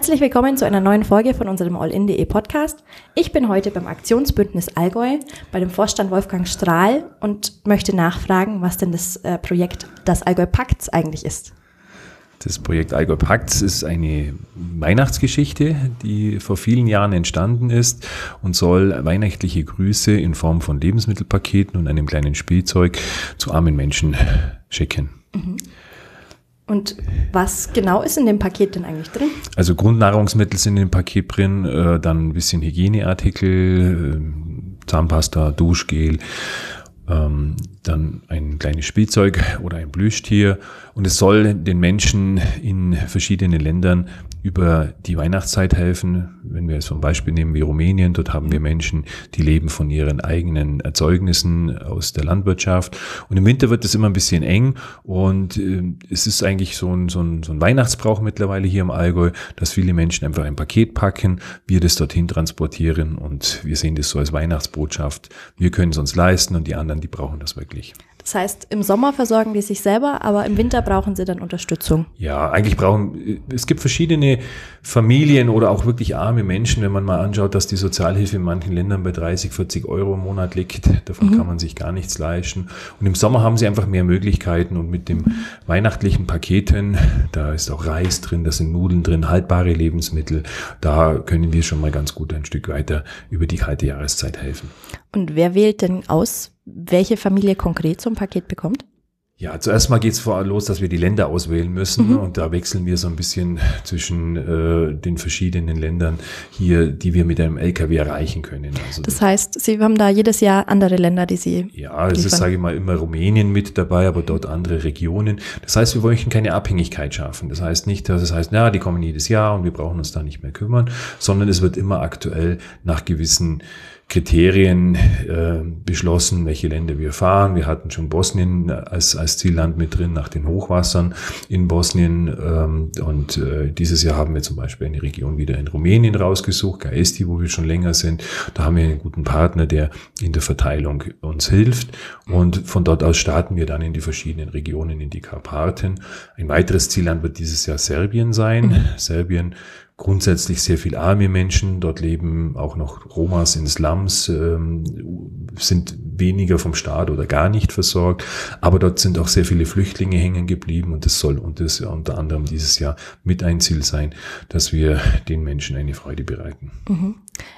Herzlich willkommen zu einer neuen Folge von unserem All-In.de Podcast. Ich bin heute beim Aktionsbündnis Allgäu, bei dem Vorstand Wolfgang Strahl und möchte nachfragen, was denn das äh, Projekt Das Allgäu Pakts eigentlich ist. Das Projekt Allgäu Pakts ist eine Weihnachtsgeschichte, die vor vielen Jahren entstanden ist und soll weihnachtliche Grüße in Form von Lebensmittelpaketen und einem kleinen Spielzeug zu armen Menschen schicken. Mhm. Und was genau ist in dem Paket denn eigentlich drin? Also Grundnahrungsmittel sind in dem Paket drin, äh, dann ein bisschen Hygieneartikel, äh, Zahnpasta, Duschgel, ähm, dann ein kleines Spielzeug oder ein Plüschtier. Und es soll den Menschen in verschiedenen Ländern über die Weihnachtszeit helfen. Wenn wir es zum Beispiel nehmen wie Rumänien, dort haben wir Menschen, die leben von ihren eigenen Erzeugnissen aus der Landwirtschaft. Und im Winter wird es immer ein bisschen eng und äh, es ist eigentlich so ein, so, ein, so ein Weihnachtsbrauch mittlerweile hier im Allgäu, dass viele Menschen einfach ein Paket packen, wir das dorthin transportieren und wir sehen das so als Weihnachtsbotschaft. Wir können es uns leisten und die anderen, die brauchen das wirklich. Das heißt, im Sommer versorgen die sich selber, aber im Winter brauchen sie dann Unterstützung. Ja, eigentlich brauchen, es gibt verschiedene Familien oder auch wirklich arme Menschen, wenn man mal anschaut, dass die Sozialhilfe in manchen Ländern bei 30, 40 Euro im Monat liegt. Davon mhm. kann man sich gar nichts leisten. Und im Sommer haben sie einfach mehr Möglichkeiten und mit dem weihnachtlichen Paketen, da ist auch Reis drin, da sind Nudeln drin, haltbare Lebensmittel, da können wir schon mal ganz gut ein Stück weiter über die kalte Jahreszeit helfen. Und wer wählt denn aus, welche Familie konkret so ein Paket bekommt? Ja, zuerst mal geht es vor los, dass wir die Länder auswählen müssen mhm. und da wechseln wir so ein bisschen zwischen äh, den verschiedenen Ländern hier, die wir mit einem LKW erreichen können. Also das heißt, Sie haben da jedes Jahr andere Länder, die Sie Ja, es liefern. ist, sage ich mal, immer Rumänien mit dabei, aber dort andere Regionen. Das heißt, wir möchten keine Abhängigkeit schaffen. Das heißt nicht, dass es heißt, na, die kommen jedes Jahr und wir brauchen uns da nicht mehr kümmern, sondern es wird immer aktuell nach gewissen Kriterien äh, beschlossen, welche Länder wir fahren. Wir hatten schon Bosnien als, als Zielland mit drin nach den Hochwassern in Bosnien. Ähm, und äh, dieses Jahr haben wir zum Beispiel eine Region wieder in Rumänien rausgesucht, Gaesti, wo wir schon länger sind. Da haben wir einen guten Partner, der in der Verteilung uns hilft. Und von dort aus starten wir dann in die verschiedenen Regionen, in die Karpaten. Ein weiteres Zielland wird dieses Jahr Serbien sein. Mhm. Serbien grundsätzlich sehr viel arme Menschen. Dort leben auch noch Romas in Slums, ähm, sind weniger vom Staat oder gar nicht versorgt. Aber dort sind auch sehr viele Flüchtlinge hängen geblieben und das soll unter anderem dieses Jahr mit ein Ziel sein, dass wir den Menschen eine Freude bereiten. Mhm.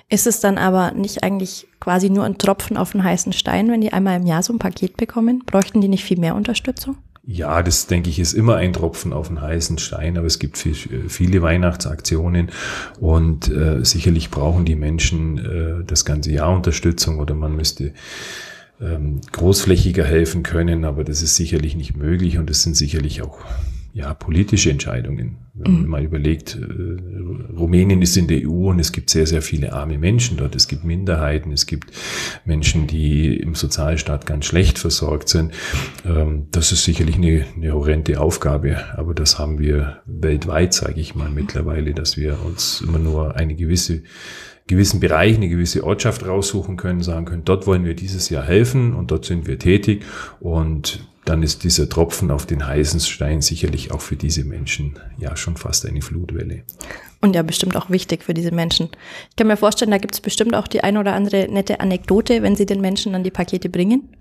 Ist es dann aber nicht eigentlich quasi nur ein Tropfen auf den heißen Stein, wenn die einmal im Jahr so ein Paket bekommen? Bräuchten die nicht viel mehr Unterstützung? Ja, das denke ich ist immer ein Tropfen auf den heißen Stein, aber es gibt viel, viele Weihnachtsaktionen und äh, sicherlich brauchen die Menschen äh, das ganze Jahr Unterstützung oder man müsste ähm, großflächiger helfen können, aber das ist sicherlich nicht möglich und es sind sicherlich auch ja, politische Entscheidungen. Wenn man mhm. mal überlegt, äh, Rumänien ist in der EU und es gibt sehr, sehr viele arme Menschen dort. Es gibt Minderheiten, es gibt Menschen, die im Sozialstaat ganz schlecht versorgt sind. Ähm, das ist sicherlich eine, eine horrende Aufgabe, aber das haben wir weltweit, sage ich mal, mittlerweile, dass wir uns immer nur eine gewisse gewissen Bereich, eine gewisse Ortschaft raussuchen können, sagen können, dort wollen wir dieses Jahr helfen und dort sind wir tätig und dann ist dieser Tropfen auf den heißen Stein sicherlich auch für diese Menschen ja schon fast eine Flutwelle. Und ja, bestimmt auch wichtig für diese Menschen. Ich kann mir vorstellen, da gibt es bestimmt auch die ein oder andere nette Anekdote, wenn Sie den Menschen dann die Pakete bringen.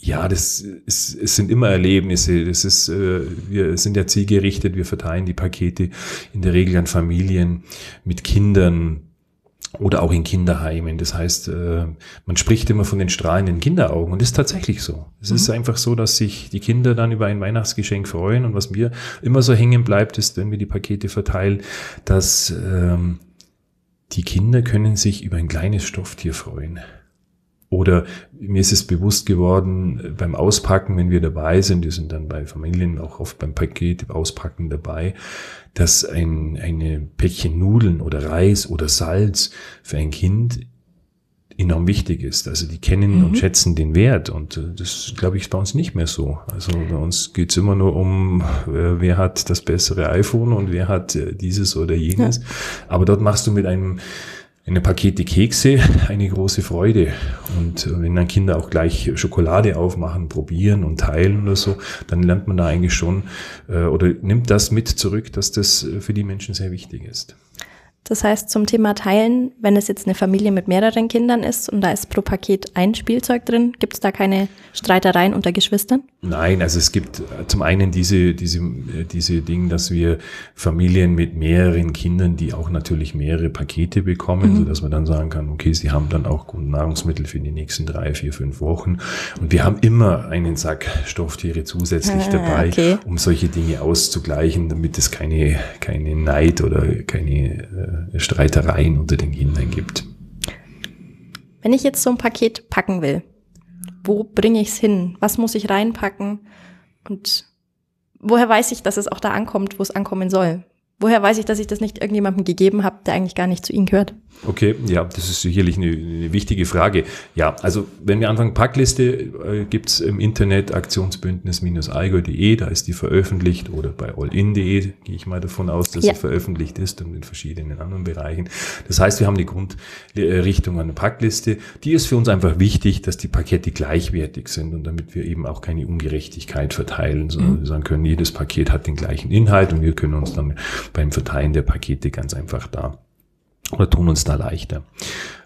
Ja, das ist, es sind immer Erlebnisse. Das ist, äh, wir sind ja zielgerichtet, wir verteilen die Pakete in der Regel an Familien mit Kindern, oder auch in Kinderheimen. Das heißt, äh, man spricht immer von den strahlenden Kinderaugen und das ist tatsächlich so. Es mhm. ist einfach so, dass sich die Kinder dann über ein Weihnachtsgeschenk freuen und was mir immer so hängen bleibt, ist, wenn wir die Pakete verteilen, dass ähm, die Kinder können sich über ein kleines Stofftier freuen. Oder mir ist es bewusst geworden äh, beim Auspacken, wenn wir dabei sind, wir sind dann bei Familien auch oft beim Paket auspacken dabei, dass ein eine Päckchen Nudeln oder Reis oder Salz für ein Kind enorm wichtig ist. Also die kennen mhm. und schätzen den Wert und äh, das glaube ich bei uns nicht mehr so. Also bei uns geht's immer nur um, äh, wer hat das bessere iPhone und wer hat dieses oder jenes. Ja. Aber dort machst du mit einem eine Pakete Kekse eine große Freude. Und wenn dann Kinder auch gleich Schokolade aufmachen, probieren und teilen oder so, dann lernt man da eigentlich schon äh, oder nimmt das mit zurück, dass das für die Menschen sehr wichtig ist. Das heißt, zum Thema Teilen, wenn es jetzt eine Familie mit mehreren Kindern ist und da ist pro Paket ein Spielzeug drin, gibt es da keine Streitereien unter Geschwistern? Nein, also es gibt äh, zum einen diese, diese, äh, diese Dinge, dass wir Familien mit mehreren Kindern, die auch natürlich mehrere Pakete bekommen, mhm. so dass man dann sagen kann, okay, sie haben dann auch Nahrungsmittel für die nächsten drei, vier, fünf Wochen. Und wir haben immer einen Sack Stofftiere zusätzlich ah, dabei, okay. um solche Dinge auszugleichen, damit es keine, keine Neid oder keine äh, Streitereien unter den Kindern gibt. Wenn ich jetzt so ein Paket packen will, wo bringe ich es hin? Was muss ich reinpacken? Und woher weiß ich, dass es auch da ankommt, wo es ankommen soll? Woher weiß ich, dass ich das nicht irgendjemandem gegeben habe, der eigentlich gar nicht zu Ihnen gehört? Okay, ja, das ist sicherlich eine, eine wichtige Frage. Ja, also wenn wir anfangen, Packliste äh, gibt's im Internet aktionsbündnis-allgäu.de, da ist die veröffentlicht oder bei allin.de gehe ich mal davon aus, dass ja. sie veröffentlicht ist und in verschiedenen anderen Bereichen. Das heißt, wir haben die Grundrichtung an der Packliste. Die ist für uns einfach wichtig, dass die Pakete gleichwertig sind und damit wir eben auch keine Ungerechtigkeit verteilen, sondern mhm. wir sagen können, jedes Paket hat den gleichen Inhalt und wir können uns dann beim Verteilen der Pakete ganz einfach da oder tun uns da leichter.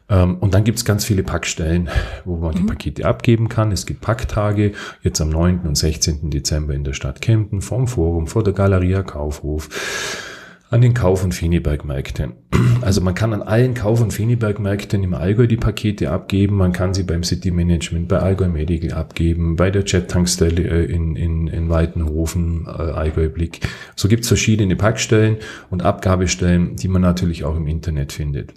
Ähm, und dann gibt's ganz viele Packstellen, wo man mhm. die Pakete abgeben kann. Es gibt Packtage, jetzt am 9. und 16. Dezember in der Stadt Kempten, vom Forum, vor der Galeria Kaufhof an den Kauf- und Feniberg-Märkten. Also man kann an allen Kauf- und Feniberg-Märkten im Allgäu die Pakete abgeben, man kann sie beim City Management, bei Allgäu Medical abgeben, bei der Jet-Tankstelle äh, in, in, in Weitenhofen, äh, Allgäu Blick. So gibt's verschiedene Packstellen und Abgabestellen, die man natürlich auch im Internet findet.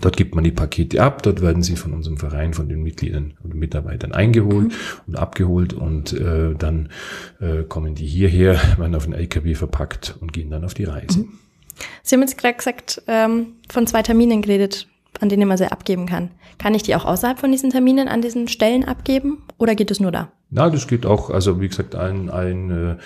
Dort gibt man die Pakete ab, dort werden sie von unserem Verein, von den Mitgliedern und Mitarbeitern eingeholt mhm. und abgeholt und äh, dann äh, kommen die hierher, werden auf den LKW verpackt und gehen dann auf die Reise. Mhm. Sie haben jetzt gerade gesagt, ähm, von zwei Terminen geredet, an denen man sie abgeben kann. Kann ich die auch außerhalb von diesen Terminen an diesen Stellen abgeben oder geht es nur da? Na, das geht auch, also wie gesagt, ein, ein, äh,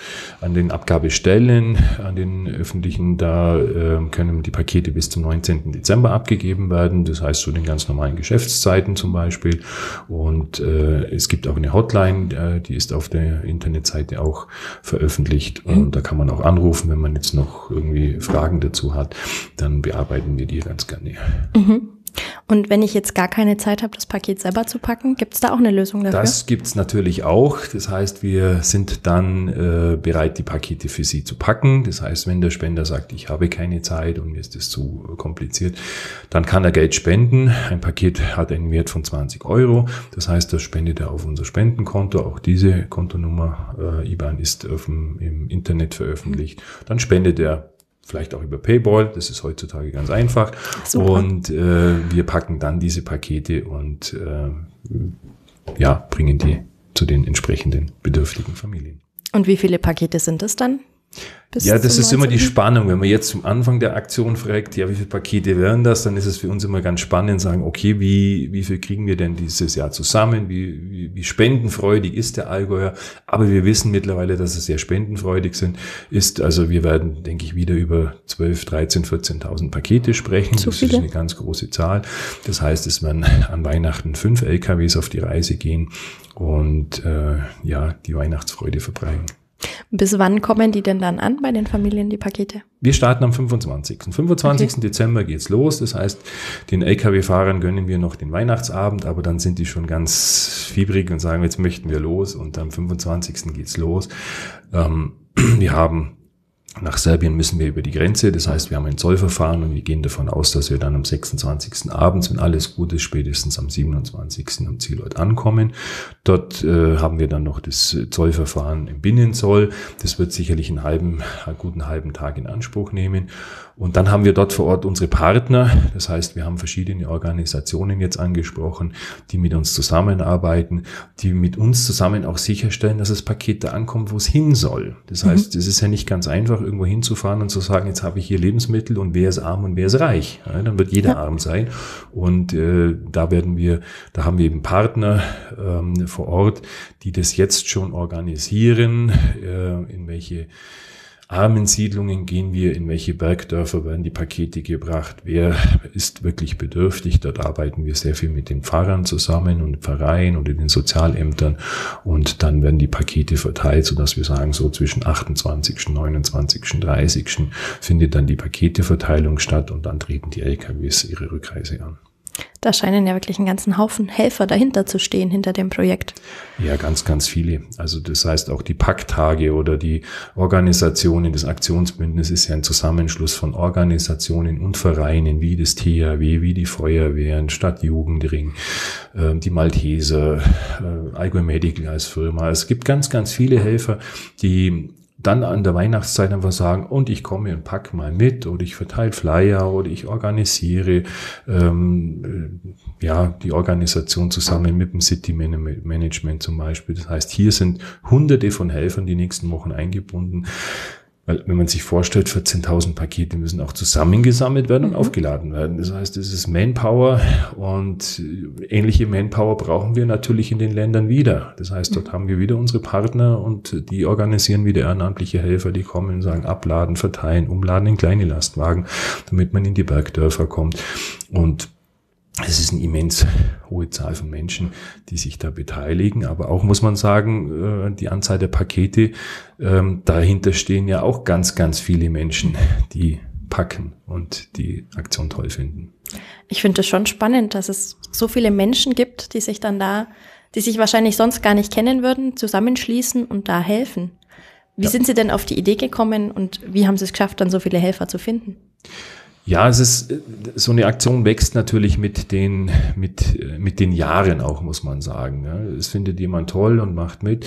an den Abgabestellen, an den öffentlichen, da äh, können die Pakete bis zum 19. Dezember abgegeben werden. Das heißt zu den ganz normalen Geschäftszeiten zum Beispiel. Und äh, es gibt auch eine Hotline, äh, die ist auf der Internetseite auch veröffentlicht. Mhm. Und da kann man auch anrufen, wenn man jetzt noch irgendwie Fragen dazu hat. Dann bearbeiten wir die ganz gerne. Mhm. Und wenn ich jetzt gar keine Zeit habe, das Paket selber zu packen, gibt es da auch eine Lösung dafür? Das gibt es natürlich auch. Das heißt, wir sind dann äh, bereit, die Pakete für Sie zu packen. Das heißt, wenn der Spender sagt, ich habe keine Zeit und mir ist das zu kompliziert, dann kann er Geld spenden. Ein Paket hat einen Wert von 20 Euro. Das heißt, das spendet er auf unser Spendenkonto. Auch diese Kontonummer äh, IBAN ist dem, im Internet veröffentlicht. Dann spendet er vielleicht auch über Payball, das ist heutzutage ganz einfach. Super. Und äh, wir packen dann diese Pakete und äh, ja, bringen die zu den entsprechenden bedürftigen Familien. Und wie viele Pakete sind es dann? Ja, das ist immer die Spannung. Wenn man jetzt zum Anfang der Aktion fragt, ja, wie viele Pakete wären das, dann ist es für uns immer ganz spannend, sagen, okay, wie, wie viel kriegen wir denn dieses Jahr zusammen? Wie, wie, wie spendenfreudig ist der Allgäuer? Aber wir wissen mittlerweile, dass es sehr spendenfreudig sind, ist. Also wir werden, denke ich, wieder über 12, 13, 14.000 Pakete sprechen. So das ist eine ganz große Zahl. Das heißt, es werden an Weihnachten fünf LKWs auf die Reise gehen und äh, ja, die Weihnachtsfreude verbreiten. Bis wann kommen die denn dann an bei den Familien, die Pakete? Wir starten am 25. Am 25. Okay. Dezember geht's los. Das heißt, den Lkw-Fahrern gönnen wir noch den Weihnachtsabend, aber dann sind die schon ganz fiebrig und sagen, jetzt möchten wir los und am 25. geht's los. Ähm, wir haben nach Serbien müssen wir über die Grenze, das heißt, wir haben ein Zollverfahren und wir gehen davon aus, dass wir dann am 26. abends, wenn alles gut ist, spätestens am 27. am Zielort ankommen. Dort äh, haben wir dann noch das Zollverfahren im Binnenzoll. Das wird sicherlich einen halben, einen guten halben Tag in Anspruch nehmen. Und dann haben wir dort vor Ort unsere Partner. Das heißt, wir haben verschiedene Organisationen jetzt angesprochen, die mit uns zusammenarbeiten, die mit uns zusammen auch sicherstellen, dass das Paket da ankommt, wo es hin soll. Das heißt, mhm. es ist ja nicht ganz einfach, irgendwo hinzufahren und zu sagen, jetzt habe ich hier Lebensmittel und wer ist arm und wer ist reich. Ja, dann wird jeder ja. arm sein. Und äh, da werden wir, da haben wir eben Partner ähm, vor Ort, die das jetzt schon organisieren, äh, in welche armen Siedlungen gehen wir, in welche Bergdörfer werden die Pakete gebracht, wer ist wirklich bedürftig. Dort arbeiten wir sehr viel mit den Pfarrern zusammen und Pfarreien und in den Sozialämtern und dann werden die Pakete verteilt, sodass wir sagen, so zwischen 28., 29., 30. findet dann die Paketeverteilung statt und dann treten die LKWs ihre Rückreise an. Da scheinen ja wirklich einen ganzen Haufen Helfer dahinter zu stehen, hinter dem Projekt. Ja, ganz, ganz viele. Also das heißt auch die Packtage oder die Organisationen des Aktionsbündnisses ist ja ein Zusammenschluss von Organisationen und Vereinen wie das THW, wie die Feuerwehren, Stadtjugendring, äh, die Malteser, äh, Allgäu Medical als Firma. Es gibt ganz, ganz viele Helfer, die dann an der Weihnachtszeit einfach sagen, und ich komme und pack mal mit oder ich verteile Flyer oder ich organisiere ähm, äh, ja die Organisation zusammen mit dem City Management zum Beispiel. Das heißt, hier sind hunderte von Helfern die nächsten Wochen eingebunden. Weil wenn man sich vorstellt, 14.000 Pakete müssen auch zusammengesammelt werden und mhm. aufgeladen werden. Das heißt, es ist Manpower und ähnliche Manpower brauchen wir natürlich in den Ländern wieder. Das heißt, dort mhm. haben wir wieder unsere Partner und die organisieren wieder ehrenamtliche Helfer, die kommen und sagen, abladen, verteilen, umladen in kleine Lastwagen, damit man in die Bergdörfer kommt. Und es ist eine immens hohe Zahl von Menschen, die sich da beteiligen. Aber auch muss man sagen, äh, die Anzahl der Pakete, ähm, dahinter stehen ja auch ganz, ganz viele Menschen, die packen und die Aktion toll finden. Ich finde es schon spannend, dass es so viele Menschen gibt, die sich dann da, die sich wahrscheinlich sonst gar nicht kennen würden, zusammenschließen und da helfen. Wie ja. sind Sie denn auf die Idee gekommen und wie haben Sie es geschafft, dann so viele Helfer zu finden? Ja, es ist, so eine Aktion wächst natürlich mit den, mit, mit den Jahren auch, muss man sagen. Es findet jemand toll und macht mit.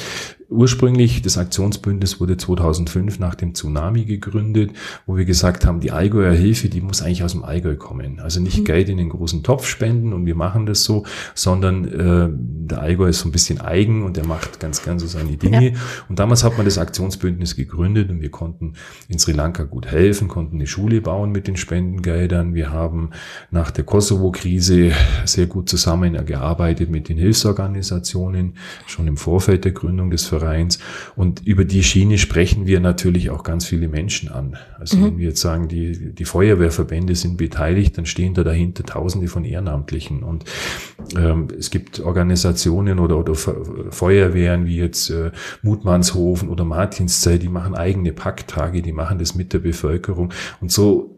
Ursprünglich, das Aktionsbündnis wurde 2005 nach dem Tsunami gegründet, wo wir gesagt haben, die Allgäuer Hilfe, die muss eigentlich aus dem Allgäu kommen. Also nicht mhm. Geld in den großen Topf spenden und wir machen das so, sondern äh, der Allgäu ist so ein bisschen eigen und der macht ganz gern so seine Dinge. Ja. Und damals hat man das Aktionsbündnis gegründet und wir konnten in Sri Lanka gut helfen, konnten eine Schule bauen mit den Spendengeldern. Wir haben nach der Kosovo-Krise sehr gut zusammengearbeitet mit den Hilfsorganisationen, schon im Vorfeld der Gründung des Vereins. Und über die Schiene sprechen wir natürlich auch ganz viele Menschen an. Also mhm. wenn wir jetzt sagen, die, die Feuerwehrverbände sind beteiligt, dann stehen da dahinter Tausende von Ehrenamtlichen. Und ähm, es gibt Organisationen oder, oder Feuerwehren wie jetzt äh, Mutmannshofen oder Martinszell, die machen eigene Packtage, die machen das mit der Bevölkerung. Und so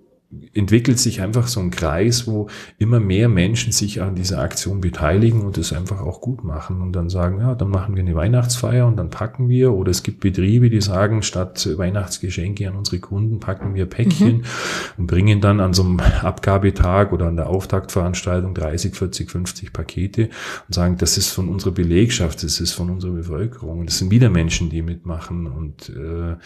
entwickelt sich einfach so ein Kreis, wo immer mehr Menschen sich an dieser Aktion beteiligen und es einfach auch gut machen und dann sagen, ja, dann machen wir eine Weihnachtsfeier und dann packen wir. Oder es gibt Betriebe, die sagen, statt Weihnachtsgeschenke an unsere Kunden packen wir Päckchen mhm. und bringen dann an so einem Abgabetag oder an der Auftaktveranstaltung 30, 40, 50 Pakete und sagen, das ist von unserer Belegschaft, das ist von unserer Bevölkerung. Und das sind wieder Menschen, die mitmachen und äh,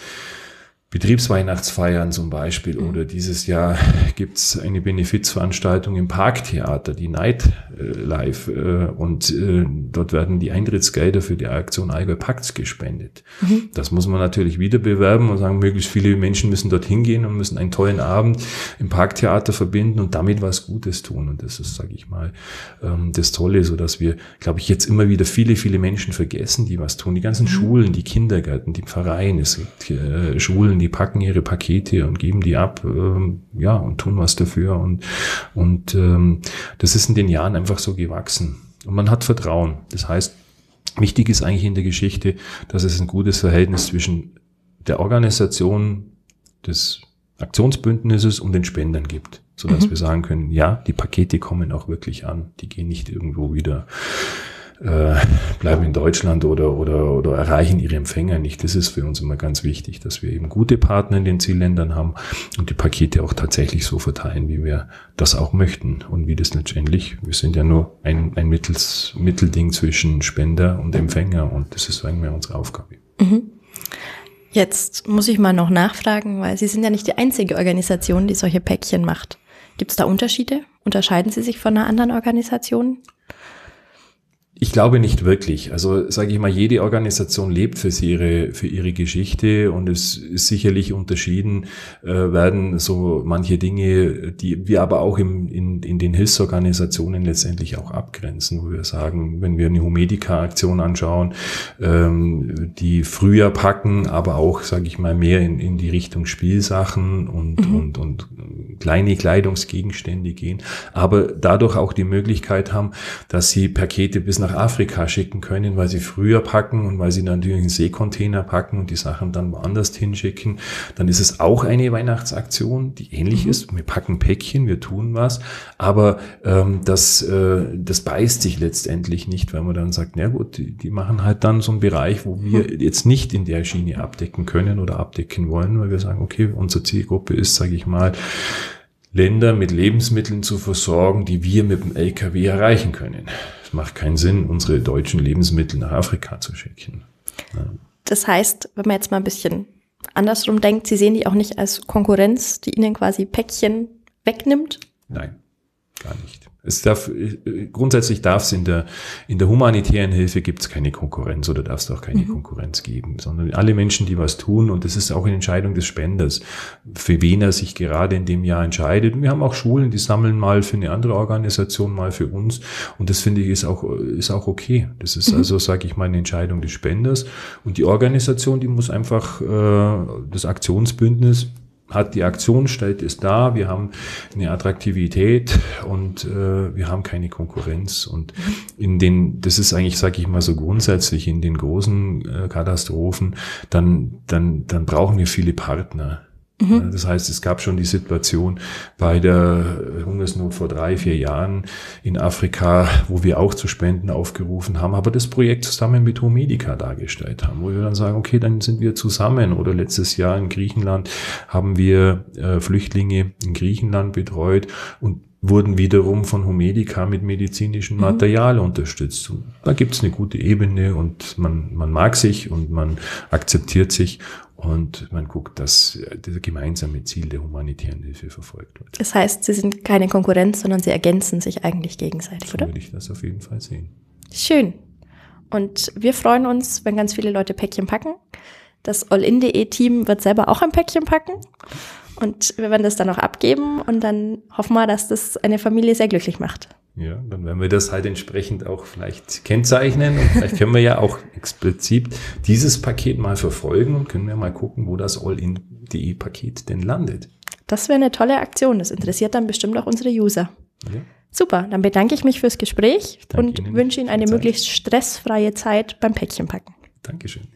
Betriebsweihnachtsfeiern zum Beispiel mhm. oder dieses Jahr gibt's eine Benefizveranstaltung im Parktheater, die Night äh, Live äh, und äh, dort werden die Eintrittsgelder für die Aktion Allgäu Pacts gespendet. Mhm. Das muss man natürlich wieder bewerben und sagen, möglichst viele Menschen müssen dorthin gehen und müssen einen tollen Abend im Parktheater verbinden und damit was Gutes tun und das ist, sage ich mal, ähm, das Tolle, so dass wir, glaube ich, jetzt immer wieder viele, viele Menschen vergessen, die was tun. Die ganzen mhm. Schulen, die Kindergärten, die Vereine, es gibt äh, Schulen, die packen ihre Pakete und geben die ab, ähm, ja, und tun was dafür. Und, und ähm, das ist in den Jahren einfach so gewachsen. Und man hat Vertrauen. Das heißt, wichtig ist eigentlich in der Geschichte, dass es ein gutes Verhältnis zwischen der Organisation des Aktionsbündnisses und den Spendern gibt, so dass mhm. wir sagen können, ja, die Pakete kommen auch wirklich an, die gehen nicht irgendwo wieder äh, bleiben in Deutschland oder, oder, oder erreichen ihre Empfänger nicht. Das ist für uns immer ganz wichtig, dass wir eben gute Partner in den Zielländern haben und die Pakete auch tatsächlich so verteilen, wie wir das auch möchten und wie das letztendlich, wir sind ja nur ein, ein Mittels, Mittelding zwischen Spender und Empfänger und das ist eigentlich unsere Aufgabe. Mhm. Jetzt muss ich mal noch nachfragen, weil Sie sind ja nicht die einzige Organisation, die solche Päckchen macht. Gibt es da Unterschiede? Unterscheiden Sie sich von einer anderen Organisation? Ich glaube nicht wirklich. Also sage ich mal, jede Organisation lebt für ihre, für ihre Geschichte und es ist sicherlich unterschieden äh, werden so manche Dinge, die wir aber auch im, in, in den Hilfsorganisationen letztendlich auch abgrenzen, wo wir sagen, wenn wir eine Humedica-Aktion anschauen, ähm, die früher packen, aber auch, sage ich mal, mehr in, in die Richtung Spielsachen und, mhm. und, und kleine Kleidungsgegenstände gehen, aber dadurch auch die Möglichkeit haben, dass sie Pakete bis nach Afrika schicken können, weil sie früher packen und weil sie natürlich einen Seekontainer packen und die Sachen dann woanders hinschicken. Dann ist es auch eine Weihnachtsaktion, die ähnlich mhm. ist. Wir packen Päckchen, wir tun was, aber ähm, das, äh, das beißt sich letztendlich nicht, weil man dann sagt, na gut, die, die machen halt dann so einen Bereich, wo wir mhm. jetzt nicht in der Schiene abdecken können oder abdecken wollen, weil wir sagen, okay, unsere Zielgruppe ist, sage ich mal, Länder mit Lebensmitteln zu versorgen, die wir mit dem LKW erreichen können. Es macht keinen Sinn, unsere deutschen Lebensmittel nach Afrika zu schicken. Ja. Das heißt, wenn man jetzt mal ein bisschen andersrum denkt, Sie sehen die auch nicht als Konkurrenz, die Ihnen quasi Päckchen wegnimmt? Nein, gar nicht. Es darf, grundsätzlich darf es in der, in der humanitären Hilfe gibt es keine Konkurrenz oder darf es auch keine mhm. Konkurrenz geben, sondern alle Menschen, die was tun und das ist auch eine Entscheidung des Spenders, für wen er sich gerade in dem Jahr entscheidet. wir haben auch Schulen, die sammeln mal für eine andere Organisation, mal für uns und das finde ich ist auch, ist auch okay. Das ist mhm. also, sage ich mal, eine Entscheidung des Spenders und die Organisation, die muss einfach äh, das Aktionsbündnis hat die Aktion, stellt es da, wir haben eine Attraktivität und äh, wir haben keine Konkurrenz. Und in den, das ist eigentlich, sage ich mal so grundsätzlich, in den großen äh, Katastrophen, dann, dann, dann brauchen wir viele Partner. Mhm. Das heißt, es gab schon die Situation bei der Hungersnot vor drei, vier Jahren in Afrika, wo wir auch zu Spenden aufgerufen haben, aber das Projekt zusammen mit Homedica dargestellt haben, wo wir dann sagen, okay, dann sind wir zusammen. Oder letztes Jahr in Griechenland haben wir äh, Flüchtlinge in Griechenland betreut und wurden wiederum von Homedica mit medizinischem mhm. Material mhm. unterstützt. Und da gibt es eine gute Ebene und man, man mag sich und man akzeptiert sich und man guckt, dass das gemeinsame Ziel der humanitären Hilfe verfolgt wird. Das heißt, sie sind keine Konkurrenz, sondern sie ergänzen sich eigentlich gegenseitig, so oder? würde ich das auf jeden Fall sehen. Schön. Und wir freuen uns, wenn ganz viele Leute Päckchen packen. Das All-In.de-Team wird selber auch ein Päckchen packen. Und wir werden das dann auch abgeben und dann hoffen wir, dass das eine Familie sehr glücklich macht. Ja, dann werden wir das halt entsprechend auch vielleicht kennzeichnen. Und vielleicht können wir ja auch explizit dieses Paket mal verfolgen und können wir mal gucken, wo das All-in.de-Paket denn landet. Das wäre eine tolle Aktion. Das interessiert dann bestimmt auch unsere User. Ja. Super, dann bedanke ich mich fürs Gespräch und Ihnen wünsche Ihnen eine möglichst stressfreie Zeit beim Päckchenpacken. Dankeschön.